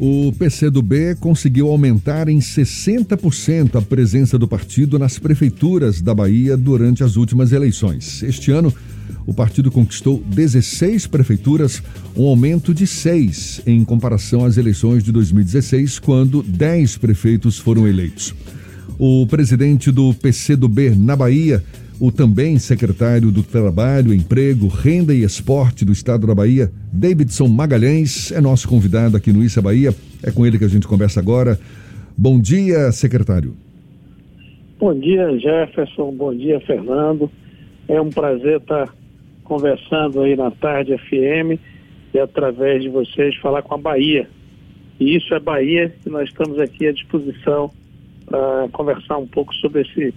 O PCdoB conseguiu aumentar em 60% a presença do partido nas prefeituras da Bahia durante as últimas eleições. Este ano, o partido conquistou 16 prefeituras, um aumento de 6 em comparação às eleições de 2016, quando 10 prefeitos foram eleitos. O presidente do PCdoB na Bahia, o também secretário do Trabalho, Emprego, Renda e Esporte do Estado da Bahia, Davidson Magalhães, é nosso convidado aqui no Issa Bahia. É com ele que a gente conversa agora. Bom dia, secretário. Bom dia, Jefferson. Bom dia, Fernando. É um prazer estar conversando aí na tarde FM e através de vocês falar com a Bahia. E isso é Bahia e nós estamos aqui à disposição para conversar um pouco sobre esse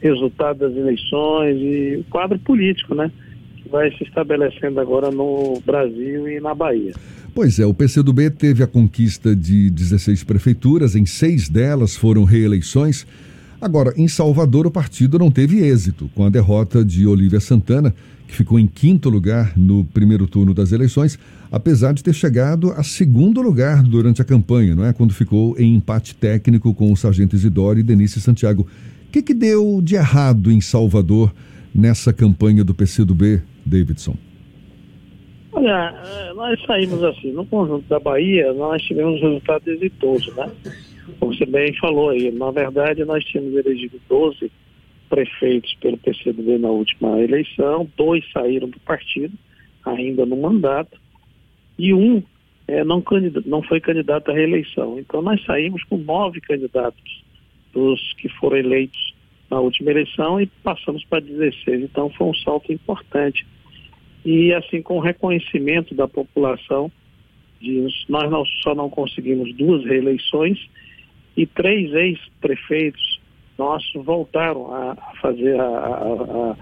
resultado das eleições e o quadro político, né? Que vai se estabelecendo agora no Brasil e na Bahia. Pois é, o PCdoB teve a conquista de 16 prefeituras, em seis delas foram reeleições. Agora, em Salvador, o partido não teve êxito, com a derrota de Olívia Santana, que ficou em quinto lugar no primeiro turno das eleições, apesar de ter chegado a segundo lugar durante a campanha, não é? Quando ficou em empate técnico com o sargento Isidoro e Denise Santiago. O que, que deu de errado em Salvador nessa campanha do PCdoB, Davidson? Olha, eh, nós saímos assim, no conjunto da Bahia, nós tivemos resultados exitosos, né? Como você bem falou aí, na verdade nós tínhamos elegido 12 prefeitos pelo PCdoB na última eleição, dois saíram do partido, ainda no mandato, e um é, não, não foi candidato à reeleição. Então nós saímos com nove candidatos dos que foram eleitos na última eleição e passamos para 16. Então foi um salto importante. E assim, com o reconhecimento da população, de, nós não, só não conseguimos duas reeleições e três ex-prefeitos nossos voltaram a, a fazer a, a,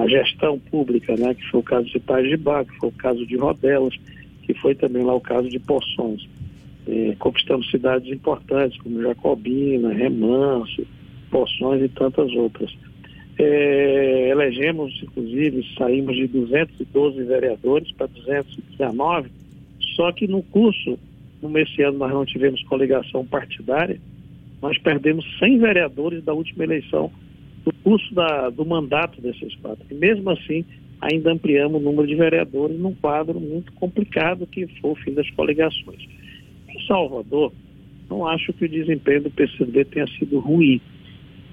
a, gestão pública, né? que foi o caso de Itajibá, que foi o caso de Rodelas, que foi também lá o caso de Poções eh, conquistamos cidades importantes como Jacobina, Remanso, Poções e tantas outras. Eh, elegemos, inclusive, saímos de 212 vereadores para 219, só que no curso, no esse ano nós não tivemos coligação partidária, nós perdemos 100 vereadores da última eleição do curso da, do mandato desses quatro. E mesmo assim, ainda ampliamos o número de vereadores num quadro muito complicado que foi o fim das coligações. Em Salvador, não acho que o desempenho do PCB tenha sido ruim.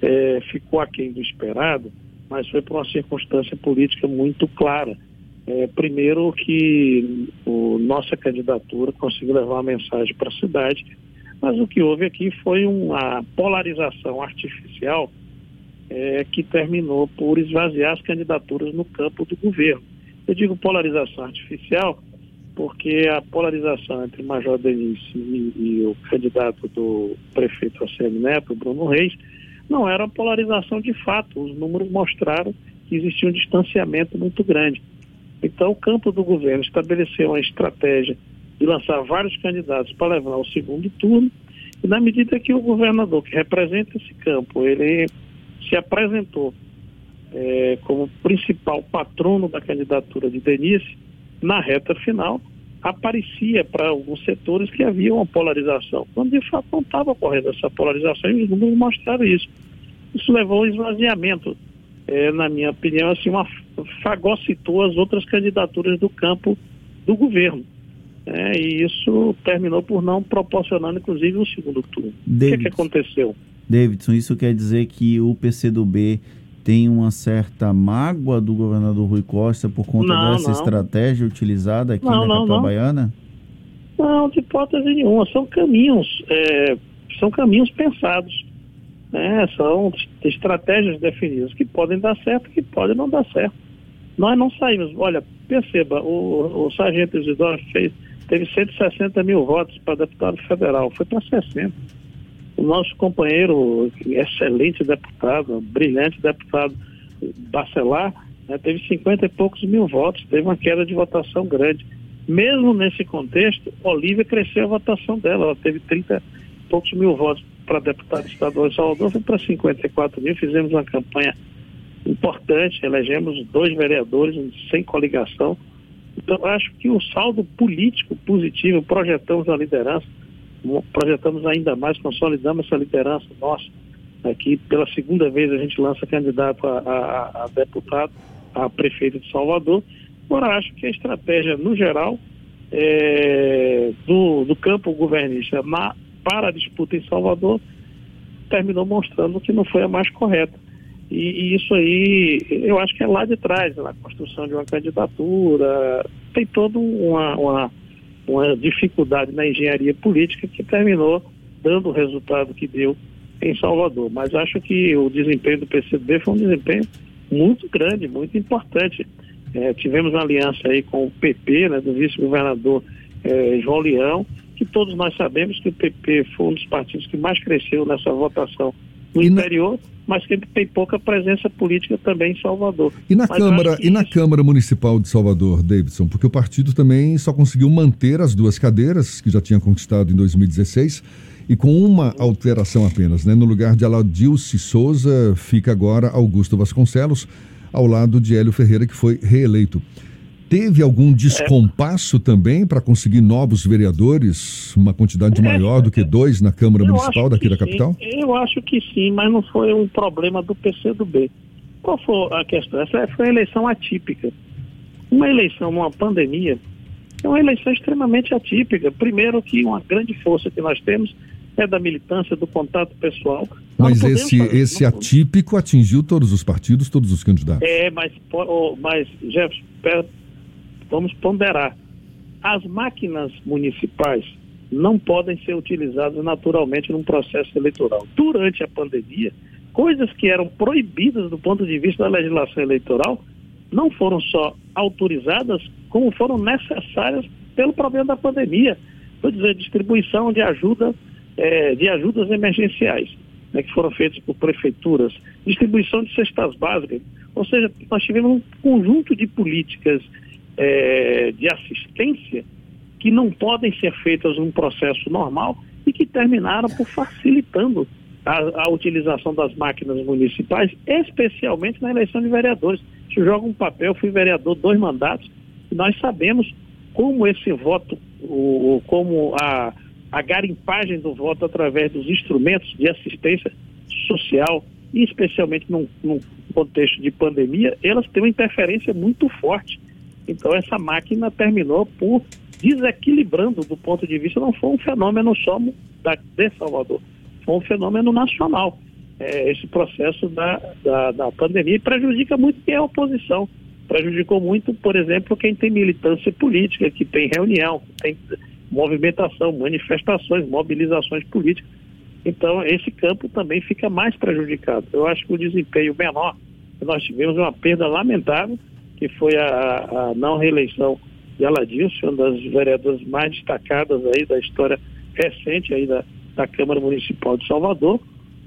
É, ficou aquém do esperado, mas foi por uma circunstância política muito clara. É, primeiro que o, nossa candidatura conseguiu levar uma mensagem para a cidade, mas o que houve aqui foi uma polarização artificial é, que terminou por esvaziar as candidaturas no campo do governo. Eu digo polarização artificial porque a polarização entre Major Denise e, e o candidato do prefeito ACM Neto, Bruno Reis, não era uma polarização de fato. Os números mostraram que existia um distanciamento muito grande. Então, o campo do governo estabeleceu uma estratégia de lançar vários candidatos para levar ao segundo turno, e na medida que o governador, que representa esse campo, ele se apresentou é, como principal patrono da candidatura de Denise, na reta final, aparecia para alguns setores que havia uma polarização, quando de fato não estava ocorrendo essa polarização e os números mostraram isso. Isso levou ao esvaziamento, é, na minha opinião, assim, uma fagocitou as outras candidaturas do campo do governo. É, e isso terminou por não proporcionando, inclusive, um segundo turno. David, o que, é que aconteceu? Davidson, isso quer dizer que o PCdoB tem uma certa mágoa do governador Rui Costa por conta não, dessa não. estratégia utilizada aqui não, na capital baiana? Não, de hipótese nenhuma. São caminhos, é, são caminhos pensados. Né? São estratégias definidas que podem dar certo e que podem não dar certo. Nós não saímos. Olha, perceba, o, o sargento Isidoro fez, teve 160 mil votos para deputado federal, foi para 60 o nosso companheiro, excelente deputado, brilhante deputado Bacelar, né, teve 50 e poucos mil votos, teve uma queda de votação grande. Mesmo nesse contexto, Olívia cresceu a votação dela, ela teve 30 e poucos mil votos para deputado estadual de Salvador, foi para 54 mil, fizemos uma campanha importante, elegemos dois vereadores sem coligação. Então, acho que o saldo político positivo, projetamos a liderança, projetamos ainda mais, consolidamos essa liderança nossa. Aqui, pela segunda vez, a gente lança candidato a, a, a deputado, a prefeito de Salvador. Agora, acho que a estratégia, no geral, é, do, do campo governista na, para a disputa em Salvador terminou mostrando que não foi a mais correta. E, e, isso aí, eu acho que é lá de trás, na construção de uma candidatura, tem toda uma, uma, uma dificuldade na engenharia política que terminou dando o resultado que deu em Salvador. Mas acho que o desempenho do PCB foi um desempenho muito grande, muito importante. É, tivemos uma aliança aí com o PP, né, do vice-governador é, João Leão, que todos nós sabemos que o PP foi um dos partidos que mais cresceu nessa votação no e interior, na... mas que tem pouca presença política também em Salvador. E na, Câmara, e na Câmara Municipal de Salvador, Davidson, porque o partido também só conseguiu manter as duas cadeiras que já tinha conquistado em 2016 e com uma alteração apenas, né? No lugar de Aladilce Souza fica agora Augusto Vasconcelos, ao lado de Hélio Ferreira, que foi reeleito. Teve algum descompasso também para conseguir novos vereadores, uma quantidade é. maior do que dois na Câmara Municipal daqui da capital? Eu acho que sim, mas não foi um problema do PCdoB. Qual foi a questão? Essa foi uma eleição atípica. Uma eleição, uma pandemia, é uma eleição extremamente atípica. Primeiro que uma grande força que nós temos é da militância, do contato pessoal. Mas esse, fazer, esse atípico atingiu todos os partidos, todos os candidatos. É, mas, mas Jefferson, vamos ponderar. As máquinas municipais não podem ser utilizadas naturalmente num processo eleitoral. Durante a pandemia, coisas que eram proibidas do ponto de vista da legislação eleitoral não foram só autorizadas, como foram necessárias pelo problema da pandemia. Vou dizer, distribuição de ajuda, é, de ajudas emergenciais, né, que foram feitas por prefeituras, distribuição de cestas básicas. Ou seja, nós tivemos um conjunto de políticas é, de assistência que não podem ser feitas num processo normal e que terminaram por facilitando a, a, utilização das máquinas municipais, especialmente na eleição de vereadores. Se joga um papel, fui vereador dois mandatos, e nós sabemos como esse voto, o, como a, a garimpagem do voto através dos instrumentos de assistência social, e especialmente num, num contexto de pandemia, elas têm uma interferência muito forte então essa máquina terminou por desequilibrando do ponto de vista, não foi um fenômeno só da, de Salvador, foi um fenômeno nacional. É, esse processo da, da, da pandemia prejudica muito quem é oposição. Prejudicou muito, por exemplo, quem tem militância política, que tem reunião, que tem movimentação, manifestações, mobilizações políticas. Então, esse campo também fica mais prejudicado. Eu acho que o desempenho menor, nós tivemos uma perda lamentável, que foi a, a não reeleição de Aladilson, uma das vereadoras mais destacadas aí da história recente aí da, da Câmara Municipal de Salvador,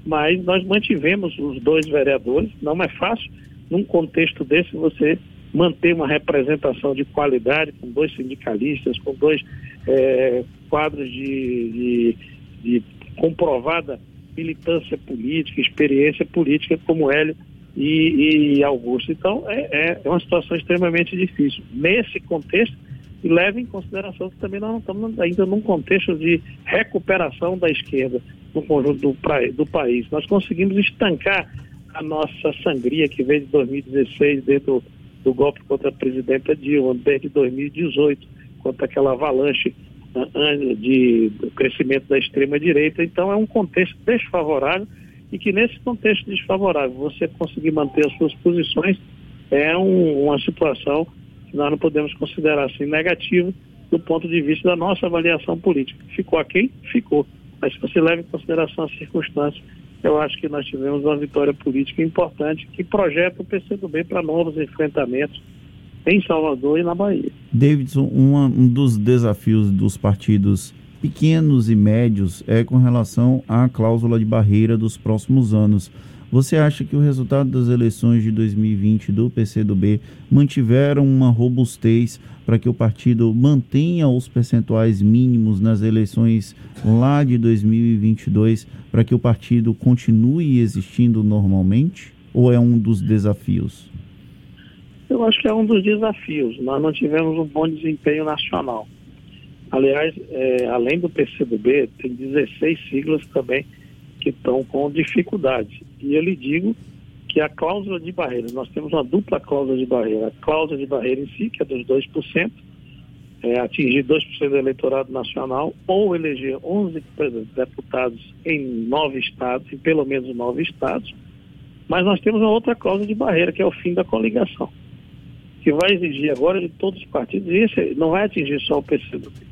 mas nós mantivemos os dois vereadores, não é fácil num contexto desse você manter uma representação de qualidade com dois sindicalistas, com dois é, quadros de, de, de comprovada militância política, experiência política como Hélio e, e Augusto. Então, é, é uma situação extremamente difícil. Nesse contexto, e leve em consideração que também nós não estamos ainda num contexto de recuperação da esquerda no conjunto do, do país. Nós conseguimos estancar a nossa sangria que veio de 2016, desde o do golpe contra a presidenta Dilma, desde 2018, contra aquela avalanche de, do crescimento da extrema-direita. Então, é um contexto desfavorável e que nesse contexto desfavorável você conseguir manter as suas posições é um, uma situação que nós não podemos considerar assim negativa do ponto de vista da nossa avaliação política. Ficou aqui? Ficou. Mas se você leva em consideração as circunstâncias, eu acho que nós tivemos uma vitória política importante que projeta o PCdoB para novos enfrentamentos em Salvador e na Bahia. Davidson, uma, um dos desafios dos partidos pequenos e médios é com relação à cláusula de barreira dos próximos anos. Você acha que o resultado das eleições de 2020 do PCdoB mantiveram uma robustez para que o partido mantenha os percentuais mínimos nas eleições lá de 2022, para que o partido continue existindo normalmente? Ou é um dos desafios? Eu acho que é um dos desafios. Nós não tivemos um bom desempenho nacional. Aliás, é, além do PCdoB, tem 16 siglas também que estão com dificuldade. E eu lhe digo que a cláusula de barreira, nós temos uma dupla cláusula de barreira. A cláusula de barreira em si, que é dos 2%, é, atingir 2% do eleitorado nacional ou eleger 11 deputados em nove estados, em pelo menos nove estados. Mas nós temos uma outra cláusula de barreira, que é o fim da coligação, que vai exigir agora de todos os partidos, e esse não vai atingir só o PCdoB,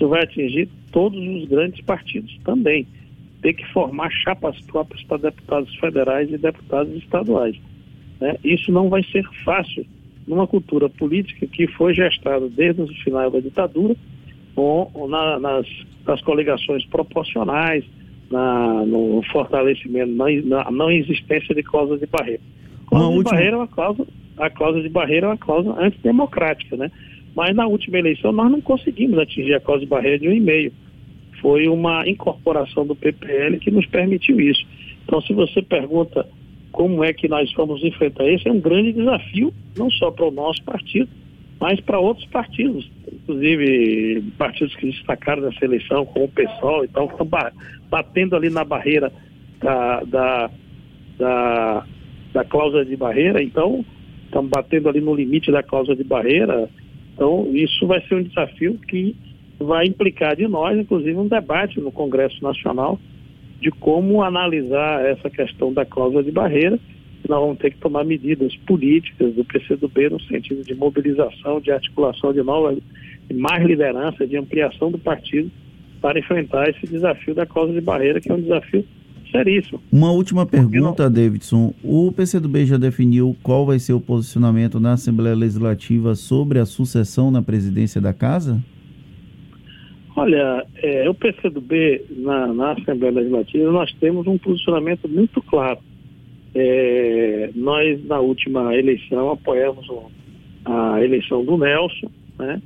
isso vai atingir todos os grandes partidos também. Ter que formar chapas próprias para deputados federais e deputados estaduais. Né? Isso não vai ser fácil numa cultura política que foi gestada desde o final da ditadura, ou, na, nas, nas coligações proporcionais, na, no fortalecimento, na, na não existência de cláusula de barreira. Cláusula de última... barreira é uma cláusula, a cláusula de barreira é uma cláusula antidemocrática, né? Mas na última eleição nós não conseguimos atingir a cláusula de barreira de um e meio. Foi uma incorporação do PPL que nos permitiu isso. Então, se você pergunta como é que nós vamos enfrentar isso, é um grande desafio, não só para o nosso partido, mas para outros partidos, inclusive partidos que destacaram nessa eleição, como o PSOL e tal, que estão batendo ali na barreira da, da, da, da cláusula de barreira, então estão batendo ali no limite da cláusula de barreira. Então, isso vai ser um desafio que vai implicar de nós, inclusive, um debate no Congresso Nacional de como analisar essa questão da cláusula de barreira. Nós vamos ter que tomar medidas políticas do PCdoB no sentido de mobilização, de articulação de novas, de mais liderança, de ampliação do partido para enfrentar esse desafio da cláusula de barreira, que é um desafio seríssimo. Uma última pergunta, Davidson. O PCdoB já definiu qual vai ser o posicionamento na Assembleia Legislativa sobre a sucessão na presidência da Casa? Olha, é, o PCdoB na, na Assembleia Legislativa nós temos um posicionamento muito claro. É, nós, na última eleição, apoiamos a eleição do Nelson, né?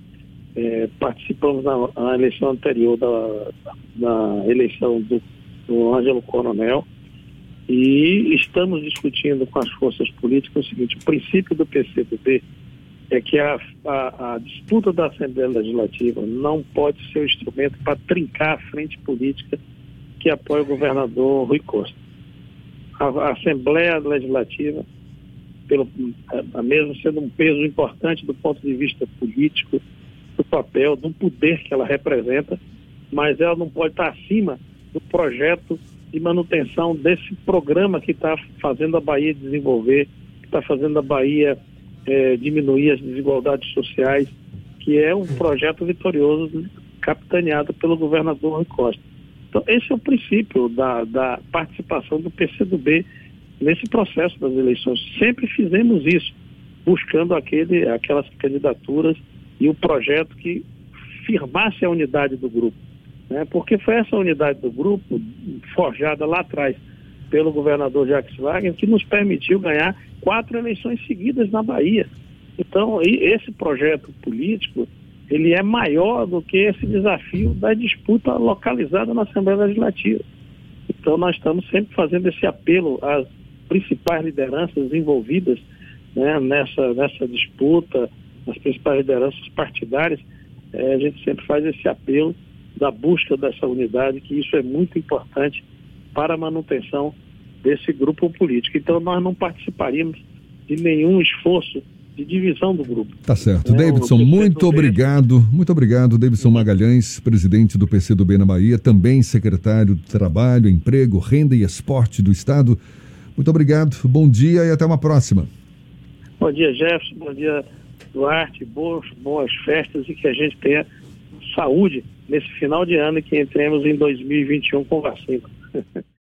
É, participamos na, na, eleição anterior da, da eleição do, do Ângelo Coronel e estamos discutindo com as forças políticas o seguinte, o princípio do PCdoB é que a, a, a, disputa da Assembleia Legislativa não pode ser um instrumento para trincar a frente política que apoia o governador Rui Costa. A, a Assembleia Legislativa, pelo, a, mesmo sendo um peso importante do ponto de vista político, do papel, do poder que ela representa, mas ela não pode estar acima do projeto de manutenção desse programa que está fazendo a Bahia desenvolver, que está fazendo a Bahia é, diminuir as desigualdades sociais, que é um projeto vitorioso capitaneado pelo governador Rui Costa. Então, esse é o princípio da, da participação do PCdoB nesse processo das eleições. Sempre fizemos isso, buscando aquele, aquelas candidaturas e o projeto que firmasse a unidade do grupo. Né? Porque foi essa unidade do grupo, forjada lá atrás pelo governador Jacques Wagner, que nos permitiu ganhar quatro eleições seguidas na Bahia. Então, esse projeto político, ele é maior do que esse desafio da disputa localizada na Assembleia Legislativa. Então, nós estamos sempre fazendo esse apelo às principais lideranças envolvidas né, nessa, nessa disputa, as principais lideranças partidárias, é, a gente sempre faz esse apelo da busca dessa unidade, que isso é muito importante para a manutenção desse grupo político. Então nós não participaríamos de nenhum esforço de divisão do grupo. Tá certo. É, Davidson, muito obrigado. Muito obrigado, Davidson Magalhães, presidente do PCdoB na Bahia, também secretário de Trabalho, Emprego, Renda e Esporte do Estado. Muito obrigado, bom dia e até uma próxima. Bom dia, Jefferson. Bom dia, Duarte. Boas, boas festas e que a gente tenha saúde nesse final de ano que entremos em 2021 com vacina.